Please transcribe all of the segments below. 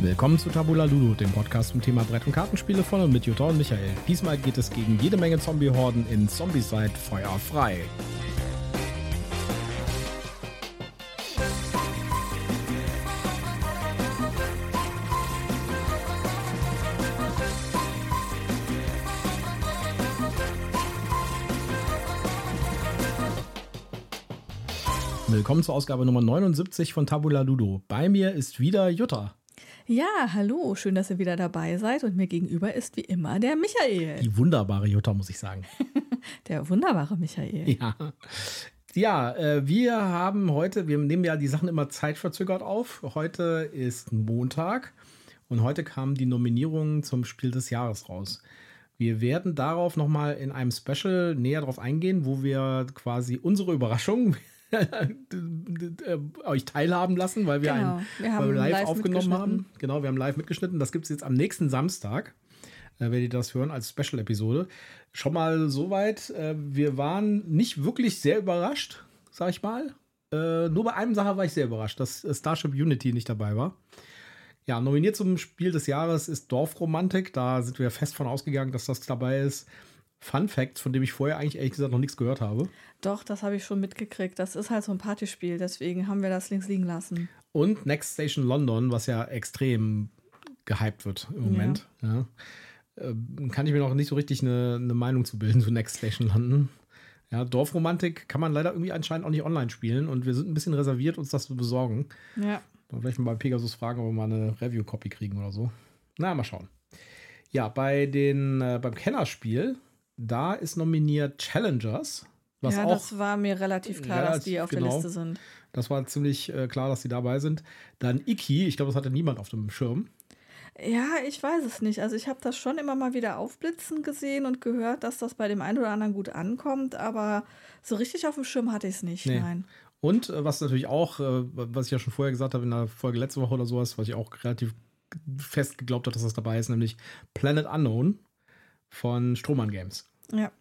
Willkommen zu Tabula Ludo, dem Podcast zum Thema Brett- und Kartenspiele von und mit Jutta und Michael. Diesmal geht es gegen jede Menge Zombie-Horden in Zombicide Feuer frei. Willkommen zur Ausgabe Nummer 79 von Tabula Ludo. Bei mir ist wieder Jutta. Ja, hallo, schön, dass ihr wieder dabei seid und mir gegenüber ist wie immer der Michael. Die wunderbare Jutta, muss ich sagen. der wunderbare Michael. Ja. Ja, äh, wir haben heute, wir nehmen ja die Sachen immer zeitverzögert auf. Heute ist Montag und heute kamen die Nominierungen zum Spiel des Jahres raus. Wir werden darauf nochmal in einem Special näher drauf eingehen, wo wir quasi unsere Überraschung euch teilhaben lassen, weil wir, Genau, ein, wir weil wir live, live aufgenommen haben. Genau, wir haben live mitgeschnitten. Das gibt es jetzt am nächsten Samstag. Äh, werdet ihr das hören als Special-Episode. Schon mal soweit. Äh, wir waren nicht wirklich sehr überrascht, sag ich mal. Äh, nur bei einem Sache war ich sehr überrascht, dass äh, Starship Unity nicht dabei war. Ja, nominiert zum Spiel des Jahres ist Dorfromantik. Da sind wir fest von ausgegangen, dass das dabei ist. Fun Fact, von dem ich vorher eigentlich ehrlich gesagt noch nichts gehört habe. Doch, das habe ich schon mitgekriegt. Das ist halt so ein Partyspiel, deswegen haben wir das links liegen lassen. Und Next Station London, was ja extrem gehypt wird im Moment. Ja. Ähm, Kann ich mir noch nicht so richtig eine, eine Meinung zu bilden zu Next Station London. Ja, Dorfromantik kann man leider irgendwie anscheinend auch nicht online spielen und wir sind ein bisschen reserviert, uns das zu besorgen. Ja. Dann vielleicht mal bei Pegasus fragen, ob wir mal eine Review-Copy kriegen oder so. Na, mal schauen. Ja, bei den, äh, beim Kennerspiel, da ist nominiert Challengers. Was ja, auch, das war mir relativ klar, dass die Relativ, auf genau. der Liste sind. das war ziemlich äh, klar, dass die dabei sind. Dann Iki, ich glaube, das hatte niemand auf dem Schirm. Ja, ich weiß es nicht. Also ich habe das schon immer mal wieder aufblitzen gesehen und gehört, dass das bei dem einen oder anderen gut ankommt, aber so richtig auf dem Schirm hatte ich es nicht. Nee. Nein. Und äh, was natürlich auch, äh, was ich ja schon vorher gesagt habe in der Folge letzte Woche oder sowas, was ich auch relativ fest geglaubt habe, dass das dabei ist, nämlich Planet Unknown von Strohmann Games. Ja.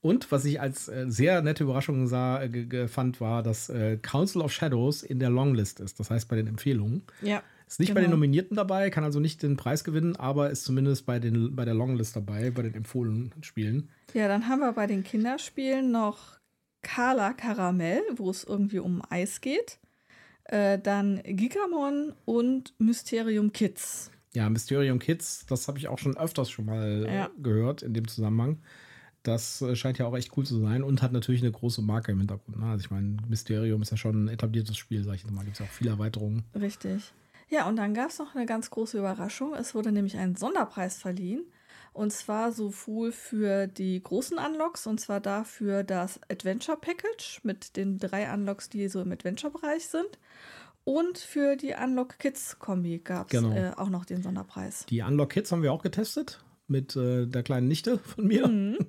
Und was ich als äh, sehr nette Überraschung sah, äh, fand, war, dass äh, Council of Shadows in der Longlist ist. Das heißt bei den Empfehlungen. Ja. Ist nicht bei den Genau. Nominierten dabei, kann also nicht den Preis gewinnen, aber ist zumindest bei, den, bei der Longlist dabei, bei den empfohlenen Spielen. Ja, dann haben wir bei den Kinderspielen noch Carla Karamell, wo es irgendwie um Eis geht. Äh, dann Gigamon und Mysterium Kids. Ja, Mysterium Kids, das habe ich auch schon öfters schon mal Ja. gehört in dem Zusammenhang. Das äh, scheint ja auch echt cool zu sein und hat natürlich eine große Marke im Hintergrund. Ne? Also ich meine, Mysterium ist ja schon ein etabliertes Spiel, sag ich jetzt mal. Gibt es auch viele Erweiterungen. Richtig. Ja, und dann gab es noch eine ganz große Überraschung. Es wurde nämlich ein Sonderpreis verliehen. Und zwar sowohl für die großen Unlocks, und zwar dafür das Adventure Package mit den drei Unlocks, die so im Adventure-Bereich sind. Und für die Unlock Kids Kombi gab es Genau. äh, auch noch den Sonderpreis. Die Unlock Kids haben wir auch getestet mit äh, der kleinen Nichte von mir. Mhm.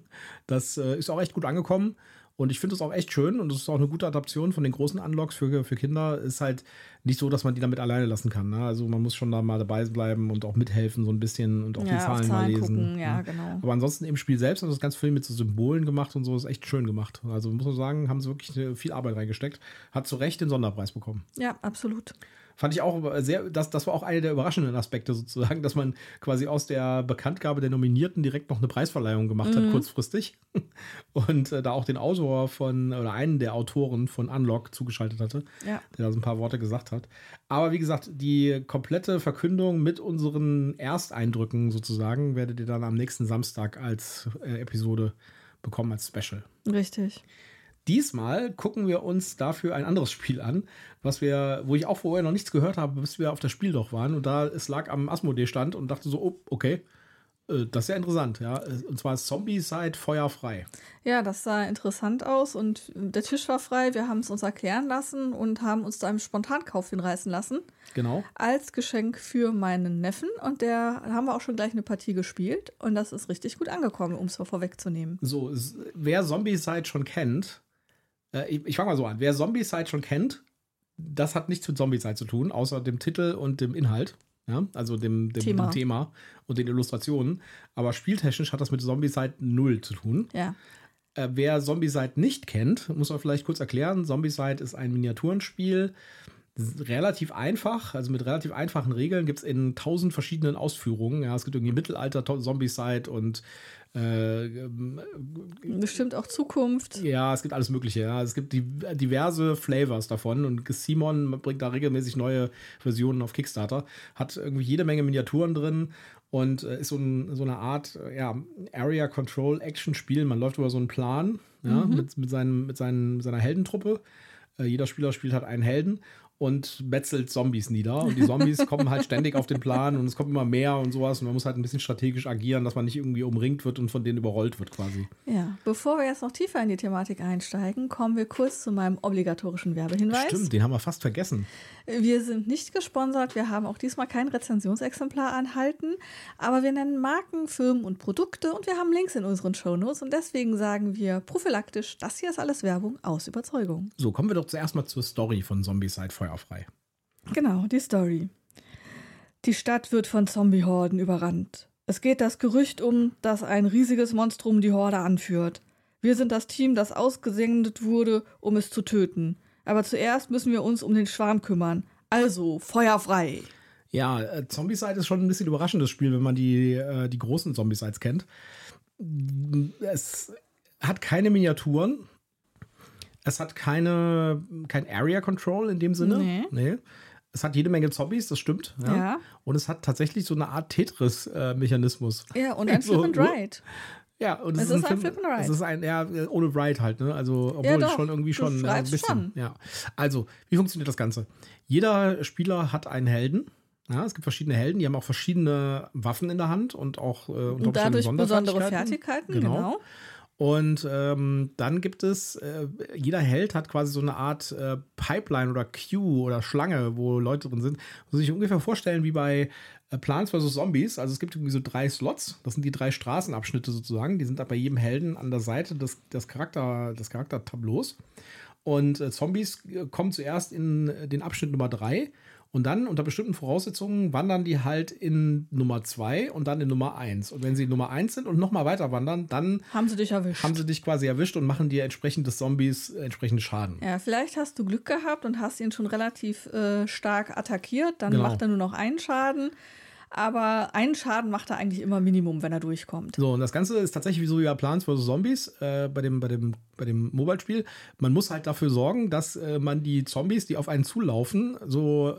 Das äh, ist auch echt gut angekommen. Und ich finde es auch echt schön und es ist auch eine gute Adaption von den großen Unlocks für, für Kinder. Ist halt nicht so, dass man die damit alleine lassen kann. Ne? Also man muss schon da mal dabei bleiben und auch mithelfen so ein bisschen und auch Ja, die Zahlen, auf mal Zahlen lesen. gucken, ja, ne? genau. Aber ansonsten im Spiel selbst haben sie das ganz viel mit so Symbolen gemacht und so. Ist echt schön gemacht. Also muss man sagen, haben sie wirklich äh, viel Arbeit reingesteckt. Hat zu Recht den Sonderpreis bekommen. Ja, absolut. Fand ich auch sehr, das, das war auch einer der überraschenden Aspekte sozusagen, dass man quasi aus der Bekanntgabe der Nominierten direkt noch eine Preisverleihung gemacht Mhm. hat, kurzfristig. Und äh, da auch den Autor von, oder einen der Autoren von Unlock zugeschaltet hatte, Ja. der da so ein paar Worte gesagt hat. Aber wie gesagt, die komplette Verkündung mit unseren Ersteindrücken sozusagen werdet ihr dann am nächsten Samstag als äh, Episode bekommen, als Special. Richtig. Diesmal gucken wir uns dafür ein anderes Spiel an, was wir, wo ich auch vorher noch nichts gehört habe, bis wir auf das Spiel doch waren. Und da es lag am Asmodee-Stand und dachte so, oh, okay, das ist ja interessant, ja. Und zwar Zombie-Side feuerfrei. Ja, das sah interessant aus und der Tisch war frei. Wir haben es uns erklären lassen und haben uns zu einem Spontankauf hinreißen lassen. Genau. als Geschenk für meinen Neffen und der haben wir auch schon gleich eine Partie gespielt und das ist richtig gut angekommen, um es vorwegzunehmen. So, wer Zombie-Side schon kennt, äh, ich, ich fange mal so an. Wer Zombie-Side schon kennt, das hat nichts mit Zombie-Side zu tun, außer dem Titel und dem Inhalt. Ja, also dem, dem, Thema. dem Thema und den Illustrationen. Aber spieltechnisch hat das mit Zombie-Side null zu tun. Ja, Äh, wer Zombicide nicht kennt, muss man vielleicht kurz erklären. Zombicide ist ein Miniaturenspiel, relativ einfach, also mit relativ einfachen Regeln gibt es in tausend verschiedenen Ausführungen. Ja, es gibt irgendwie Mittelalter-Zombie-Side und äh, Bestimmt auch Zukunft. Ja, es gibt alles Mögliche. Ja. Es gibt die, diverse Flavors davon und Simon bringt da regelmäßig neue Versionen auf Kickstarter. Hat irgendwie jede Menge Miniaturen drin und äh, ist so, ein, so, eine Art ja, Area Control Action Spiel. Man läuft über so einen Plan ja, mhm. mit, mit, seinen, mit seinen, seiner Heldentruppe. Äh, jeder Spieler spielt halt einen Helden und metzelt Zombies nieder. Und die Zombies kommen halt ständig auf den Plan und es kommt immer mehr und sowas. Und man muss halt ein bisschen strategisch agieren, dass man nicht irgendwie umringt wird und von denen überrollt wird quasi. Ja, bevor wir jetzt noch tiefer in die Thematik einsteigen, kommen wir kurz zu meinem obligatorischen Werbehinweis. Stimmt, den haben wir fast vergessen. Wir sind nicht gesponsert, wir haben auch diesmal kein Rezensionsexemplar anhalten, aber wir nennen Marken, Firmen und Produkte und wir haben Links in unseren Shownotes und deswegen sagen wir prophylaktisch, das hier ist alles Werbung aus Überzeugung. So, kommen wir doch zuerst mal zur Story von Zombie-Side Feuerfrei. Genau, die Story. Die Stadt wird von Zombie-Horden überrannt. Es geht das Gerücht um, dass ein riesiges Monstrum die Horde anführt. Wir sind das Team, das ausgesendet wurde, um es zu töten. Aber zuerst müssen wir uns um den Schwarm kümmern. Also, Feuer frei. Ja, äh, Zombicide ist schon ein bisschen überraschendes Spiel, wenn man die, äh, die großen Zombicides kennt. Es hat keine Miniaturen. Es hat keine, kein Area Control in dem Sinne. Nee. nee. Es hat jede Menge Zombies, das stimmt. Ja. ja. Und es hat tatsächlich so eine Art Tetris-Mechanismus. Äh, ja, und ein so, Flip and Ride. Ja, und es, es ist, ein, Flip and Ride. Es ist ein, ja, ohne Ride halt, ne? Also, obwohl ja, schon irgendwie schon ja, ein bisschen. Schon. Ja. Also, wie funktioniert das Ganze? Jeder Spieler hat einen Helden. Ja, es gibt verschiedene Helden, die haben auch verschiedene Waffen in der Hand und auch äh, und dadurch besondere Fertigkeiten, genau. genau. Und ähm, dann gibt es, äh, jeder Held hat quasi so eine Art äh, Pipeline oder Queue oder Schlange, wo Leute drin sind. Muss sich ungefähr vorstellen wie bei äh, Plants vs. Zombies. Also es gibt irgendwie so drei Slots. Das sind die drei Straßenabschnitte sozusagen. Die sind da bei jedem Helden an der Seite des, des, Charakter, des Charaktertableaus. Und äh, Zombies äh, kommen zuerst in äh, den Abschnitt Nummer drei und dann unter bestimmten Voraussetzungen wandern die halt in Nummer 2 und dann in Nummer 1. Und wenn sie in Nummer 1 sind und nochmal weiter wandern, dann haben sie dich erwischt. Haben sie dich quasi erwischt und machen dir entsprechend des Zombies entsprechend Schaden. Ja, vielleicht hast du Glück gehabt und hast ihn schon relativ äh, stark attackiert. Dann genau. macht er nur noch einen Schaden aber einen Schaden macht er eigentlich immer Minimum, wenn er durchkommt. So, und das Ganze ist tatsächlich wie so wie Plants vs. Zombies äh, bei dem, bei dem, bei dem Mobile-Spiel. Man muss halt dafür sorgen, dass äh, man die Zombies, die auf einen zulaufen, so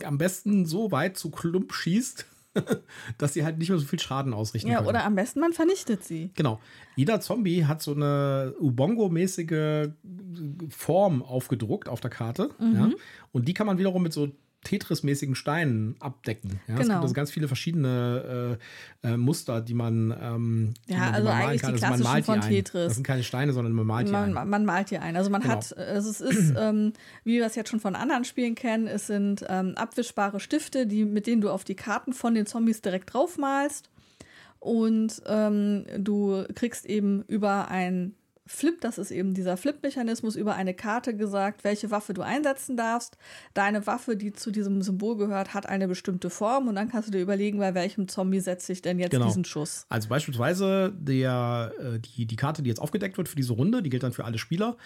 äh, am besten so weit zu Klump schießt, dass sie halt nicht mehr so viel Schaden ausrichten ja, können. oder am besten man vernichtet sie. Genau. Jeder Zombie hat so eine Ubongo-mäßige Form aufgedruckt auf der Karte. Mhm. Ja? Und die kann man wiederum mit so Tetris-mäßigen Steinen abdecken. Ja, genau. Es gibt also ganz viele verschiedene äh, äh, Muster, die man, ähm, ja, die man, also man eigentlich kann. die klassischen also von Tetris. Das sind keine Steine, sondern man malt die man, ein. Man malt die ein. Also man genau. hat, also es ist, ähm, wie wir es jetzt schon von anderen Spielen kennen, es sind ähm, abwischbare Stifte, die, mit denen du auf die Karten von den Zombies direkt draufmalst. Und ähm, du kriegst eben über ein Flip, das ist eben dieser Flip-Mechanismus, über eine Karte gesagt, welche Waffe du einsetzen darfst. Deine Waffe, die zu diesem Symbol gehört, hat eine bestimmte Form und dann kannst du dir überlegen, bei welchem Zombie setze ich denn jetzt genau. diesen Schuss. Also beispielsweise der, äh, die, die Karte, die jetzt aufgedeckt wird für diese Runde, die gilt dann für alle Spieler,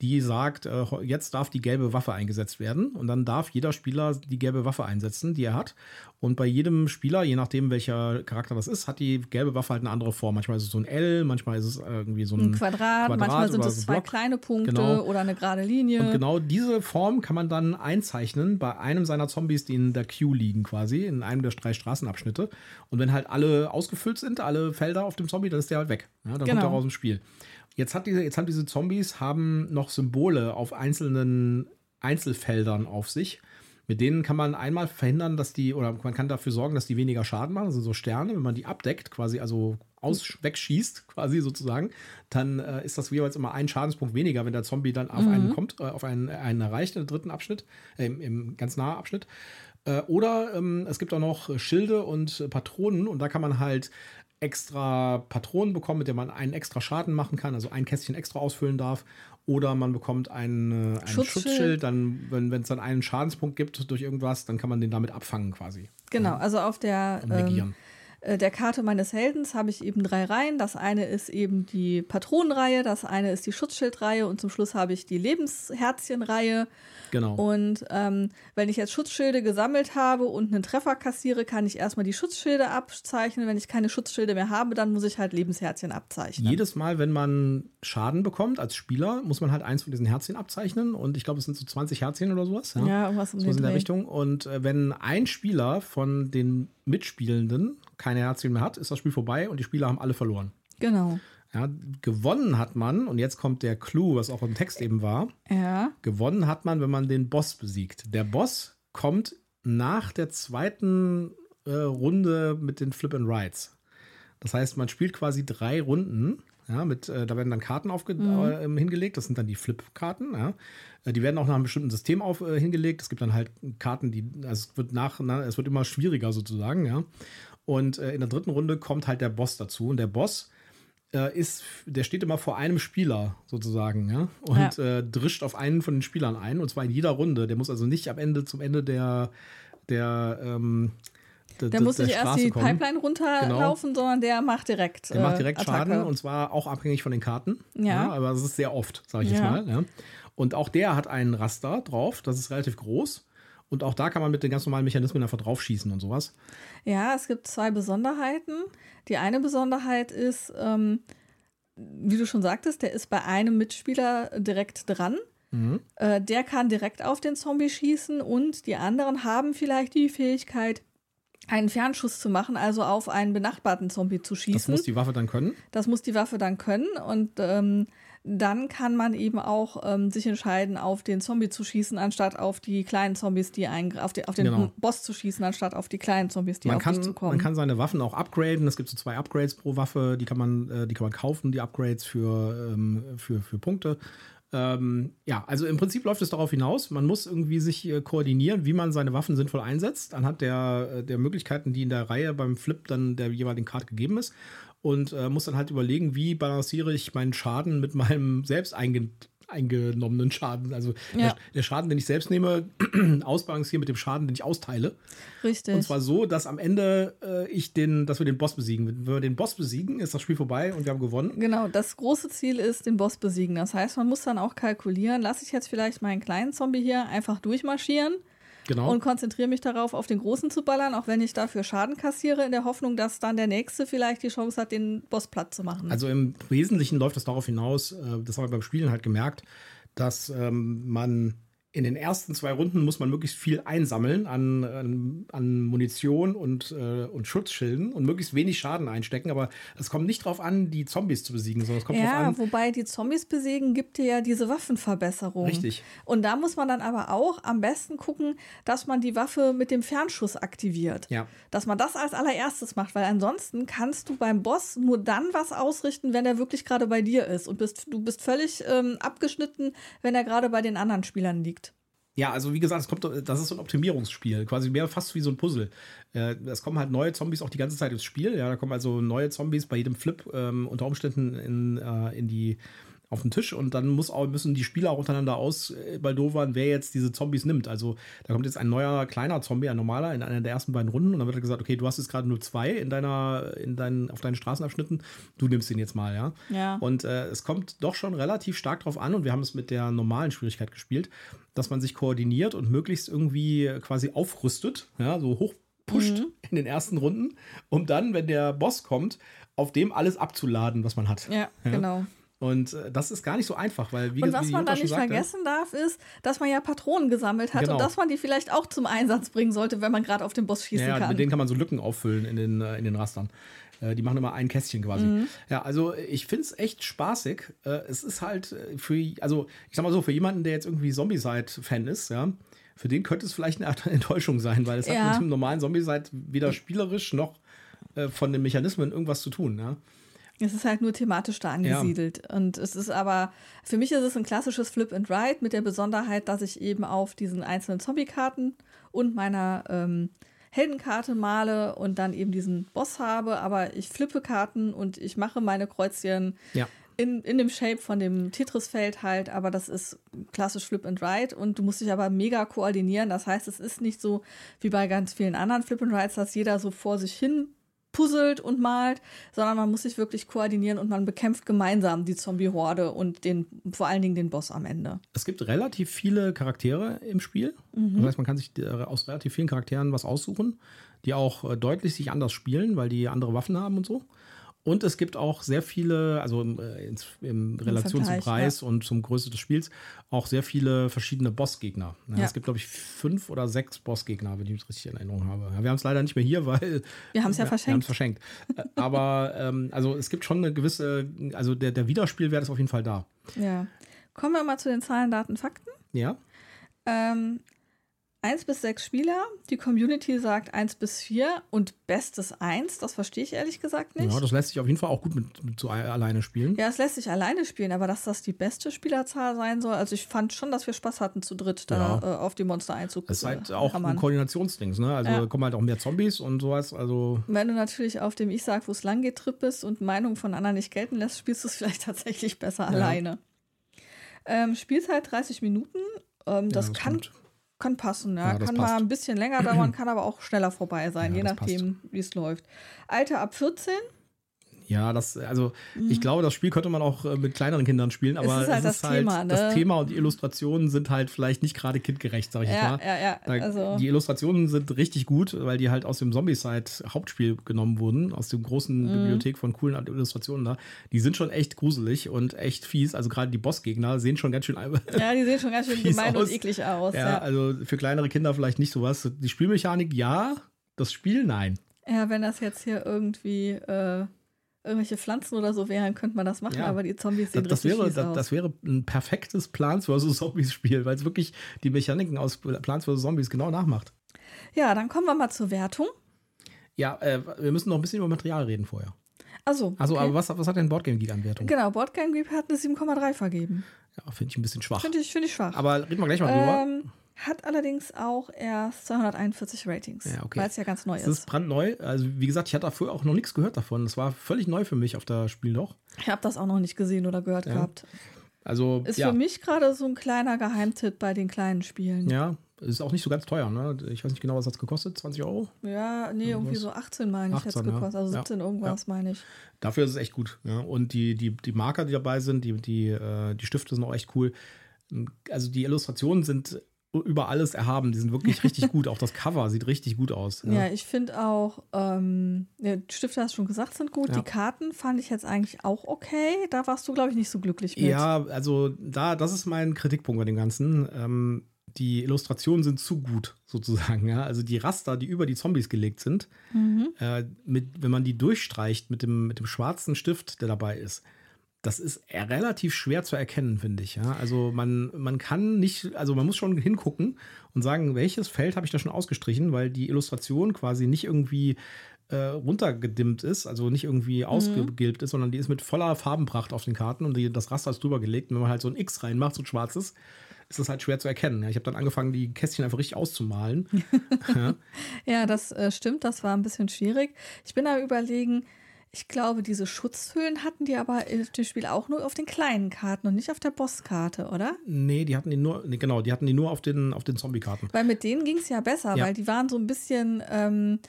die sagt, äh, jetzt darf die gelbe Waffe eingesetzt werden und dann darf jeder Spieler die gelbe Waffe einsetzen, die er hat. Und bei jedem Spieler, je nachdem welcher Charakter das ist, hat die gelbe Waffe halt eine andere Form. Manchmal ist es so ein L, manchmal ist es irgendwie so ein, ein Quadrat, Quadrat, manchmal sind es zwei Block. kleine Punkte genau. oder eine gerade Linie. Und genau diese Form kann man dann einzeichnen bei einem seiner Zombies, die in der Queue liegen quasi, in einem der drei Straßenabschnitte. Und wenn halt alle ausgefüllt sind, alle Felder auf dem Zombie, dann ist der halt weg. Ja, dann genau. kommt er aus dem Spiel. Jetzt, hat diese, jetzt haben diese Zombies haben noch Symbole auf einzelnen Einzelfeldern auf sich. Mit denen kann man einmal verhindern, dass die, oder man kann dafür sorgen, dass die weniger Schaden machen. Das sind so Sterne, wenn man die abdeckt, quasi, also aus, wegschießt, quasi sozusagen, dann äh, ist das jeweils immer ein Schadenspunkt weniger, wenn der Zombie dann auf mhm. einen kommt, äh, auf einen, einen erreicht, im dritten Abschnitt, äh, im, im, ganz nahen Abschnitt. Äh, oder ähm, es gibt auch noch Schilde und Patronen und da kann man halt extra Patronen bekommen, mit denen man einen extra Schaden machen kann, also ein Kästchen extra ausfüllen darf. Oder man bekommt ein, äh, ein Schutzschild. Schutzschild. dann, wenn es dann einen Schadenspunkt gibt durch irgendwas, dann kann man den damit abfangen quasi. Genau, also auf der ähm, äh, der Karte meines Heldens habe ich eben drei Reihen. Das eine ist eben die Patronenreihe, das eine ist die Schutzschildreihe und zum Schluss habe ich die Lebensherzchenreihe. Genau. Und ähm, wenn ich jetzt Schutzschilde gesammelt habe und einen Treffer kassiere, kann ich erstmal die Schutzschilde abzeichnen. Wenn ich keine Schutzschilde mehr habe, dann muss ich halt Lebensherzchen abzeichnen. Jedes Mal, wenn man Schaden bekommt als Spieler, muss man halt eins von diesen Herzchen abzeichnen. Und ich glaube, es sind so 20 Herzchen oder sowas. Ja, ja irgendwas um so in der. Richtung. Und äh, wenn ein Spieler von den Mitspielenden keine Herzchen mehr hat, ist das Spiel vorbei und die Spieler haben alle verloren. Genau. Ja, gewonnen hat man, und jetzt kommt der Clou, was auch im Text eben war. Ja. Gewonnen hat man, wenn man den Boss besiegt. Der Boss kommt nach der zweiten äh, Runde mit den Flip and Rides. Das heißt, man spielt quasi drei Runden. Ja, mit, äh, da werden dann Karten aufge äh, hingelegt. Das sind dann die Flip-Karten. Ja. Äh, die werden auch nach einem bestimmten System auf, äh, hingelegt. Es gibt dann halt Karten, die, also es wird nach, na, es wird immer schwieriger sozusagen. Ja. Und äh, in der dritten Runde kommt halt der Boss dazu. Und der Boss äh, ist, der steht immer vor einem Spieler sozusagen, ja, und äh, drischt auf einen von den Spielern ein, und zwar in jeder Runde. Der muss also nicht am Ende zum Ende der, der, ähm, de- Der de- muss nicht erst die kommen. Pipeline runterlaufen, sondern der macht direkt. Der macht äh, direkt Attacke. Schaden und zwar auch abhängig von den Karten. Ja. aber das ist sehr oft, sage ich Ja. jetzt mal. Ja. Und auch der hat einen Raster drauf, das ist relativ groß. Und auch da kann man mit den ganz normalen Mechanismen einfach draufschießen und sowas. Ja, es gibt zwei Besonderheiten. Die eine Besonderheit ist, ähm, wie du schon sagtest, der ist bei einem Mitspieler direkt dran. Mhm. Äh, der kann direkt auf den Zombie schießen und die anderen haben vielleicht die Fähigkeit, einen Fernschuss zu machen, also auf einen benachbarten Zombie zu Das schießen. muss die Waffe dann können. Das muss die Waffe dann können und ähm, dann kann man eben auch ähm, sich entscheiden, auf den Zombie zu schießen, anstatt auf die kleinen Zombies, die ein, auf, den- auf den Genau. Boss zu schießen, anstatt auf die kleinen Zombies, die man auf kann, dich zukommen. man kann seine Waffen auch upgraden. Es gibt so zwei Upgrades pro Waffe, die kann man, äh, die kann man kaufen, die Upgrades für, ähm, für, für Punkte. Ähm, ja, also im Prinzip läuft es darauf hinaus, man muss irgendwie sich äh, koordinieren, wie man seine Waffen sinnvoll einsetzt, anhand der, äh, der Möglichkeiten, die in der Reihe beim Flip dann der jeweiligen Karte gegeben ist. Und äh, muss dann halt überlegen, wie balanciere ich meinen Schaden mit meinem selbst einge eingenommenen Schaden. Also der, Ja. der Schaden, den ich selbst nehme, ausbalancieren mit dem Schaden, den ich austeile. Richtig. Und zwar so, dass am Ende äh, ich den, dass wir den Boss besiegen. Wenn wir den Boss besiegen, ist das Spiel vorbei und wir haben gewonnen. Genau, das große Ziel ist, den Boss besiegen. Das heißt, man muss dann auch kalkulieren, lasse ich jetzt vielleicht meinen kleinen Zombie hier einfach durchmarschieren Genau. und konzentriere mich darauf, auf den großen zu ballern, auch wenn ich dafür Schaden kassiere, in der Hoffnung, dass dann der nächste vielleicht die Chance hat, den Boss platt zu machen. also im Wesentlichen läuft es darauf hinaus, äh, das haben wir beim Spielen halt gemerkt, dass ähm, man in den ersten zwei Runden muss man möglichst viel einsammeln an, an, an Munition und, äh, und Schutzschilden und möglichst wenig Schaden einstecken. Aber es kommt nicht darauf an, die Zombies zu besiegen, sondern es kommt darauf ja, an. wobei die Zombies besiegen gibt dir ja diese Waffenverbesserung. Richtig. Und da muss man dann aber auch am besten gucken, dass man die Waffe mit dem Fernschuss aktiviert. Ja. Dass man das als allererstes macht, weil ansonsten kannst du beim Boss nur dann was ausrichten, wenn er wirklich gerade bei dir ist. Und bist, du bist völlig ähm, abgeschnitten, wenn er gerade bei den anderen Spielern liegt. Ja, also wie gesagt, es kommt, das ist so ein Optimierungsspiel, quasi mehr fast wie so ein Puzzle. Äh, Es kommen halt neue Zombies auch die ganze Zeit ins Spiel. Ja, da kommen also neue Zombies bei jedem Flip ähm, unter Umständen in, äh, in die auf den Tisch und dann muss auch, müssen die Spieler auch untereinander ausbaldowern, wer jetzt diese Zombies nimmt. Also da kommt jetzt ein neuer kleiner Zombie, ein normaler, in einer der ersten beiden Runden und dann wird halt gesagt, okay, du hast jetzt gerade nur zwei in deiner, in deinen, auf deinen Straßenabschnitten, du nimmst den jetzt mal, ja. Ja. Und äh, es kommt doch schon relativ stark drauf an, und wir haben es mit der normalen Schwierigkeit gespielt, dass man sich koordiniert und möglichst irgendwie quasi aufrüstet, ja, so hochpusht Mhm. in den ersten Runden, um dann, wenn der Boss kommt, auf dem alles abzuladen, was man hat. Ja, genau. Und äh, das ist gar nicht so einfach, weil wie Und wie was die man da nicht sagte, vergessen darf, ist, dass man ja Patronen gesammelt hat Genau. und dass man die vielleicht auch zum Einsatz bringen sollte, wenn man gerade auf den Boss schießen Ja, ja, kann. mit denen kann man so Lücken auffüllen in den, äh, in den Rastern. Äh, Die machen immer ein Kästchen quasi. Mhm. Ja, also ich finde es echt spaßig. Es ist halt für, also ich sag mal so, für jemanden, der jetzt irgendwie Zombie-Side-Fan ist, ja, für den könnte es vielleicht eine Art Enttäuschung sein, weil es Ja. hat mit dem normalen Zombie-Side weder spielerisch noch von den Mechanismen irgendwas zu tun. Ja. Es ist halt nur thematisch da angesiedelt. Und es ist aber, für mich ist es ein klassisches Flip and Ride mit der Besonderheit, dass ich eben auf diesen einzelnen Zombie-Karten und meiner ähm, Heldenkarte male und dann eben diesen Boss habe. Aber ich flippe Karten und ich mache meine Kreuzchen Ja. in, in dem Shape von dem Tetris-Feld halt. Aber das ist klassisch Flip and Ride und du musst dich aber mega koordinieren. Das heißt, es ist nicht so wie bei ganz vielen anderen Flip and Rides, dass jeder so vor sich hin puzzelt und malt, sondern man muss sich wirklich koordinieren und man bekämpft gemeinsam die Zombie-Horde und den, vor allen Dingen den Boss am Ende. Es gibt relativ viele Charaktere im Spiel. Mhm. Das heißt, man kann sich äh, aus relativ vielen Charakteren was aussuchen, die auch äh, deutlich sich anders spielen, weil die andere Waffen haben und so. Und es gibt auch sehr viele, also äh, in, in Relation zum Preis ja. und zum Größe des Spiels, auch sehr viele verschiedene Bossgegner. Ja, ja. Es gibt, glaube ich, fünf oder sechs Bossgegner, wenn ich mich richtig in Erinnerung habe. wir haben es leider nicht mehr hier, weil. Wir haben es ja verschenkt. Wir haben es verschenkt. Äh, aber ähm, also es gibt schon eine gewisse, also der, der Wiederspielwert ist auf jeden Fall da. Ja. Kommen wir mal zu den Zahlen, Daten, Fakten. Ja. Ähm, 1 bis 6 Spieler, die Community sagt 1 bis 4 und bestes 1, das verstehe ich ehrlich gesagt nicht. Ja, das lässt sich auf jeden Fall auch gut mit, mit so alleine spielen. Ja, es lässt sich alleine spielen, aber dass das die beste Spielerzahl sein soll, also ich fand schon, dass wir Spaß hatten zu dritt da ja. äh, auf die Monster einzugucken. Das ist halt auch ein Koordinationsding, ne? Also ja. kommen halt auch mehr Zombies und sowas, also. Wenn du natürlich auf dem Ich sag, wo es lang geht, Trip bist und Meinungen von anderen nicht gelten lässt, spielst du es vielleicht tatsächlich besser ja. alleine. Ähm, Spielzeit 30 Minuten. Ähm, das, das kann stimmt kann passen, ja. ja kann passt. mal ein bisschen länger dauern, kann aber auch schneller vorbei sein, ja, je nachdem, wie es läuft. Alter ab 14, ja, das, also mhm. ich glaube, das Spiel könnte man auch äh, mit kleineren Kindern spielen, aber es ist halt, es das, ist halt Thema, ne? das Thema und die Illustrationen sind halt vielleicht nicht gerade kindgerecht, sag ich ja, mal. Ja, ja, also. Die Illustrationen sind richtig gut, weil die halt aus dem Zombie-Side Hauptspiel genommen wurden, aus dem großen mhm. Bibliothek von coolen Illustrationen da. Die sind schon echt gruselig und echt fies. Also gerade die Bossgegner sehen schon ganz schön Ja, die sehen schon ganz schön gemein aus. und eklig aus. Ja, ja, also für kleinere Kinder vielleicht nicht sowas. Die Spielmechanik, ja. Das Spiel, nein. Ja, wenn das jetzt hier irgendwie äh, irgendwelche Pflanzen oder so wären, könnte man das machen, ja. aber die Zombies sehen das, das wäre, das, das wäre ein perfektes Plants vs. Zombies Spiel, weil es wirklich die Mechaniken aus Plants vs. Zombies genau nachmacht. Ja, dann kommen wir mal zur Wertung. Ja, äh, wir müssen noch ein bisschen über Material reden vorher. Also, also okay. aber was, was hat denn Boardgame Geek an Wertung? Genau, Boardgame Geek hat eine 7,3 vergeben. Ja, finde ich ein bisschen schwach. Finde ich, find ich schwach. Aber reden wir gleich mal drüber. Hat allerdings auch erst 241 Ratings, ja, okay. weil es ja ganz neu ist. Das ist brandneu. Also wie gesagt, ich hatte dafür auch noch nichts gehört davon. Das war völlig neu für mich auf das Spiel noch. Ich habe das auch noch nicht gesehen oder gehört ja. gehabt. Also ist ja. für mich gerade so ein kleiner Geheimtipp bei den kleinen Spielen. Ja, ist auch nicht so ganz teuer, ne? Ich weiß nicht genau, was das gekostet, 20 Euro? Ja, nee, irgendwie so 18 meine ich 18, gekostet, also 17 irgendwas meine ich. Dafür ist es echt gut, ja. Und die, die, die Marker, die dabei sind, die, die, äh, die Stifte sind auch echt cool. Also die Illustrationen sind über alles erhaben. Die sind wirklich richtig gut. Auch das Cover sieht richtig gut aus. Ja, ja ich finde auch, ähm, ja, Stifte hast du schon gesagt, sind gut. Ja. Die Karten fand ich jetzt eigentlich auch okay. Da warst du, glaube ich, nicht so glücklich mit. Ja, also da, das ist mein Kritikpunkt bei dem Ganzen. Ähm, die Illustrationen sind zu gut, sozusagen. Ja? Also die Raster, die über die Zombies gelegt sind, mhm. äh, mit, wenn man die durchstreicht mit dem, mit dem schwarzen Stift, der dabei ist, das ist relativ schwer zu erkennen, finde ich. Ja? Also man, man kann nicht, also man muss schon hingucken und sagen, welches Feld habe ich da schon ausgestrichen, weil die Illustration quasi nicht irgendwie äh, runtergedimmt ist, also nicht irgendwie mhm. ausgegilbt ist, sondern die ist mit voller Farbenpracht auf den Karten und die, das Raster ist drüber gelegt. Und wenn man halt so ein X reinmacht, so ein schwarzes, ist das halt schwer zu erkennen. Ja, ich habe dann angefangen, die Kästchen einfach richtig auszumalen. ja. ja, das äh, stimmt, das war ein bisschen schwierig. Ich bin da überlegen, ich glaube, diese Schutzhüllen hatten die aber im Spiel auch nur auf den kleinen Karten und nicht auf der Bosskarte, oder? Nee, die hatten die nur, nee, genau, die hatten die nur auf den, auf den Zombie-Karten. Weil mit denen ging es ja besser, ja. weil die waren so ein bisschen ähm,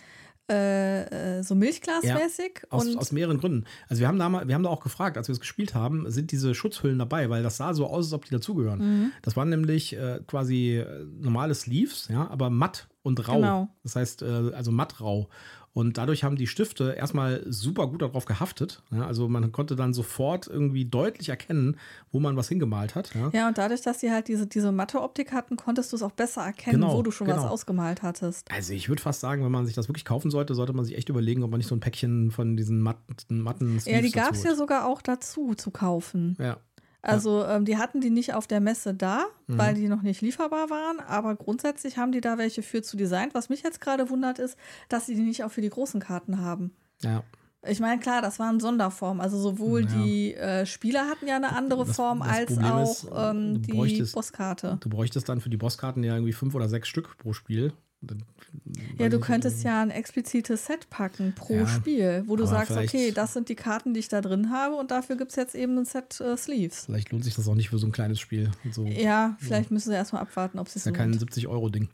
äh, äh so Milchglasmäßig. Ja, aus, aus mehreren Gründen. Also wir haben, da mal, wir haben da auch gefragt, als wir es gespielt haben, sind diese Schutzhüllen dabei, weil das sah so aus, als ob die dazugehören. Mhm. Das waren nämlich äh, quasi äh, normale Sleeves, ja, aber matt und rau. Genau. Das heißt, äh, also mattrau. Und dadurch haben die Stifte erstmal super gut darauf gehaftet. Ja, also man konnte dann sofort irgendwie deutlich erkennen, wo man was hingemalt hat. Ja, ja und dadurch, dass sie halt diese, diese Matte-Optik hatten, konntest du es auch besser erkennen, genau, wo du schon genau. was ausgemalt hattest. Also ich würde fast sagen, wenn man sich das wirklich kaufen sollte, sollte man sich echt überlegen, ob man nicht so ein Päckchen von diesen matten, matten Ja, die gab es ja sogar auch dazu zu kaufen. Ja. Also ähm, die hatten die nicht auf der Messe da, mhm. weil die noch nicht lieferbar waren, aber grundsätzlich haben die da welche für zu designt. Was mich jetzt gerade wundert ist, dass sie die nicht auch für die großen Karten haben. Ja. Ich meine, klar, das waren Sonderformen. Also sowohl ja. die äh, Spieler hatten ja eine andere das, Form das als auch ist, ähm, die Bosskarte. Du bräuchtest dann für die Bosskarten ja irgendwie fünf oder sechs Stück pro Spiel. Ja, du könntest ja ein explizites Set packen pro ja, Spiel, wo du sagst, okay, das sind die Karten, die ich da drin habe und dafür gibt es jetzt eben ein Set äh, Sleeves. Vielleicht lohnt sich das auch nicht für so ein kleines Spiel. So, ja, vielleicht so. müssen sie erstmal abwarten, ob sie es ja kein 70-Euro-Ding.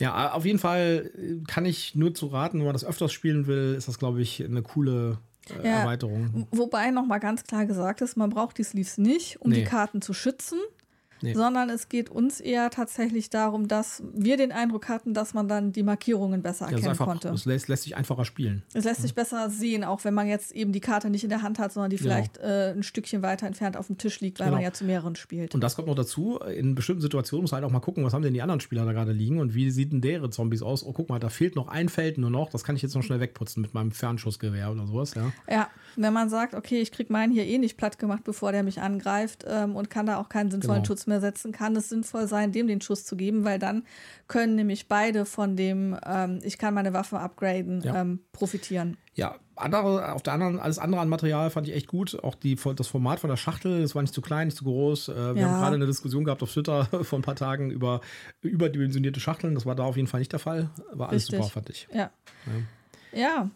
Ja, auf jeden Fall kann ich nur zu raten, wenn man das öfters spielen will, ist das, glaube ich, eine coole äh, Ja. Erweiterung. Wobei nochmal ganz klar gesagt ist, man braucht die Sleeves nicht, um Nee. die Karten zu schützen, Nee. sondern es geht uns eher tatsächlich darum, dass wir den Eindruck hatten, dass man dann die Markierungen besser Ja, erkennen einfach, konnte. es lässt, lässt sich einfacher spielen. Es lässt sich besser sehen, auch wenn man jetzt eben die Karte nicht in der Hand hat, sondern die Genau. vielleicht äh, ein Stückchen weiter entfernt auf dem Tisch liegt, weil Genau. man ja zu mehreren spielt. Und das kommt noch dazu, in bestimmten Situationen muss man halt auch mal gucken, was haben denn die anderen Spieler da gerade liegen und wie sieht denn deren Zombies aus? Oh, guck mal, da fehlt noch ein Feld nur noch, das kann ich jetzt noch schnell wegputzen mit meinem Fernschussgewehr oder sowas, ja. Ja, wenn man sagt, okay, ich krieg meinen hier eh nicht platt gemacht, bevor der mich angreift ähm, und kann da auch keinen sinnvollen Genau. Schutz mehr setzen, kann es sinnvoll sein, dem den Schuss zu geben, weil dann können nämlich beide von dem, ähm, ich kann meine Waffe upgraden, Ja. ähm, profitieren. Ja, andere, auf der anderen, alles andere an Material fand ich echt gut. Auch die, das Format von der Schachtel, das war nicht zu klein, nicht zu groß. Äh, Wir Ja. haben gerade eine Diskussion gehabt auf Twitter vor ein paar Tagen über überdimensionierte Schachteln. Das war da auf jeden Fall nicht der Fall. War alles Richtig. super, fand ich. Ja. Ja.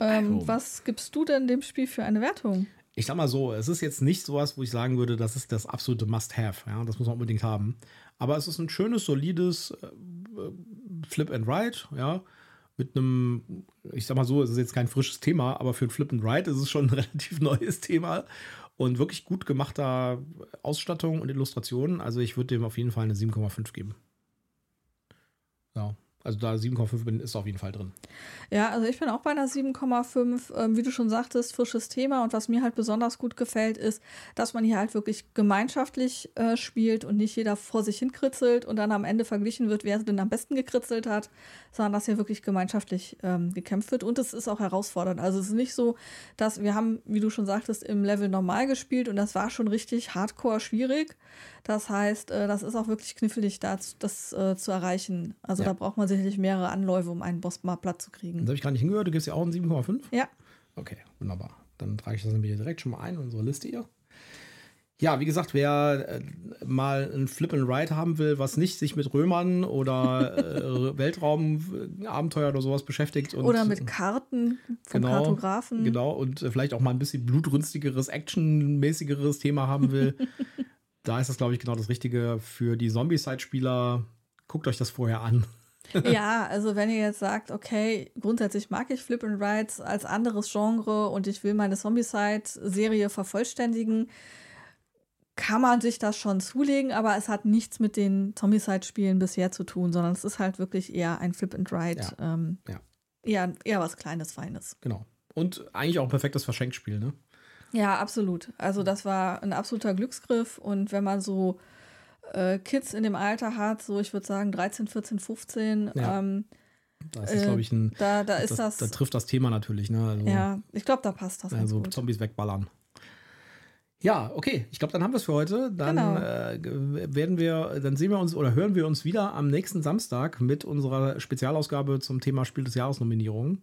Ähm, Also. Was gibst du denn dem Spiel für eine Wertung? Ich sag mal so, es ist jetzt nicht sowas, wo ich sagen würde, das ist das absolute Must-Have. Ja, das muss man unbedingt haben. Aber es ist ein schönes, solides äh, Flip and Ride, ja. Mit einem, ich sag mal so, es ist jetzt kein frisches Thema, aber für ein Flip and Ride ist es schon ein relativ neues Thema. Und wirklich gut gemachter Ausstattung und Illustrationen. Also ich würde dem auf jeden Fall eine 7,5 geben. Ja, also da 7,5 bin, ist auf jeden Fall drin. Ja, also ich bin auch bei einer 7,5. Ähm, wie du schon sagtest, frisches Thema. Und was mir halt besonders gut gefällt, ist, dass man hier halt wirklich gemeinschaftlich äh, spielt und nicht jeder vor sich hin kritzelt und dann am Ende verglichen wird, wer denn am besten gekritzelt hat, sondern dass hier wirklich gemeinschaftlich ähm, gekämpft wird. Und es ist auch herausfordernd. Also es ist nicht so, dass wir haben, wie du schon sagtest, im Level normal gespielt und das war schon richtig hardcore schwierig. Das heißt, äh, das ist auch wirklich knifflig, das, das äh, zu erreichen. Also Ja. da braucht man sicherlich mehrere Anläufe, um einen Boss mal platt zu kriegen. Das habe ich gar nicht hingehört. Du gibst ja auch einen 7,5? Ja, Okay, wunderbar. Dann trage ich das nämlich direkt schon mal ein in unsere Liste hier. Ja, wie gesagt, wer äh, mal ein Flip and Ride haben will, was nicht sich mit Römern oder äh, Weltraumabenteuer oder sowas beschäftigt und oder mit Karten vom Genau, Kartografen. genau und äh, vielleicht auch mal ein bisschen blutrünstigeres, actionmäßigeres Thema haben will, da ist das glaube ich genau das Richtige für die Zombie-Side-Spieler. Guckt euch das vorher an. Ja, also wenn ihr jetzt sagt, okay, grundsätzlich mag ich Flip and Rides als anderes Genre und ich will meine Zombie-Side-Serie vervollständigen, kann man sich das schon zulegen, aber es hat nichts mit den Zombie-Side-Spielen bisher zu tun, sondern es ist halt wirklich eher ein Flip and Ride. Ja. Ähm, Ja. Eher, eher was Kleines, Feines. Genau. Und eigentlich auch ein perfektes Verschenkspiel, ne? Ja, absolut. Also das war ein absoluter Glücksgriff und wenn man so äh, Kids in dem Alter hat, so ich würde sagen 13, 14, 15, Ja. ähm, Da ist das, Äh, glaube ich, ein. da, da ist das, Da trifft das Thema natürlich, ne? Also, ja, ich glaube, da passt das Also. Zombies wegballern. Ja, okay. Ich glaube, dann haben wir es für heute. Dann Genau. äh, werden wir, dann sehen wir uns oder hören wir uns wieder am nächsten Samstag mit unserer Spezialausgabe zum Thema Spiel des Jahres Nominierungen.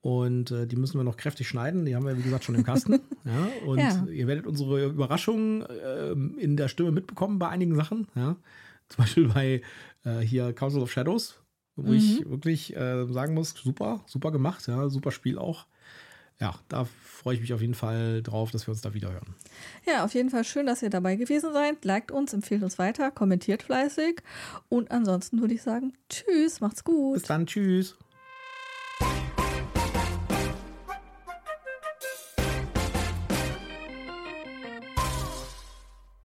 Und äh, die müssen wir noch kräftig schneiden. Die haben wir, wie gesagt, schon im Kasten. ja, und Ja. ihr werdet unsere Überraschungen ähm, in der Stimme mitbekommen bei einigen Sachen. Ja. Zum Beispiel bei äh, hier Council of Shadows, wo ich wirklich äh, sagen muss, super, super gemacht, ja, super Spiel auch. Ja, da freue ich mich auf jeden Fall drauf, dass wir uns da wieder hören. Ja, auf jeden Fall schön, dass ihr dabei gewesen seid. Liked uns, empfehlt uns weiter, kommentiert fleißig. Und ansonsten würde ich sagen, tschüss, macht's gut. Bis dann, tschüss.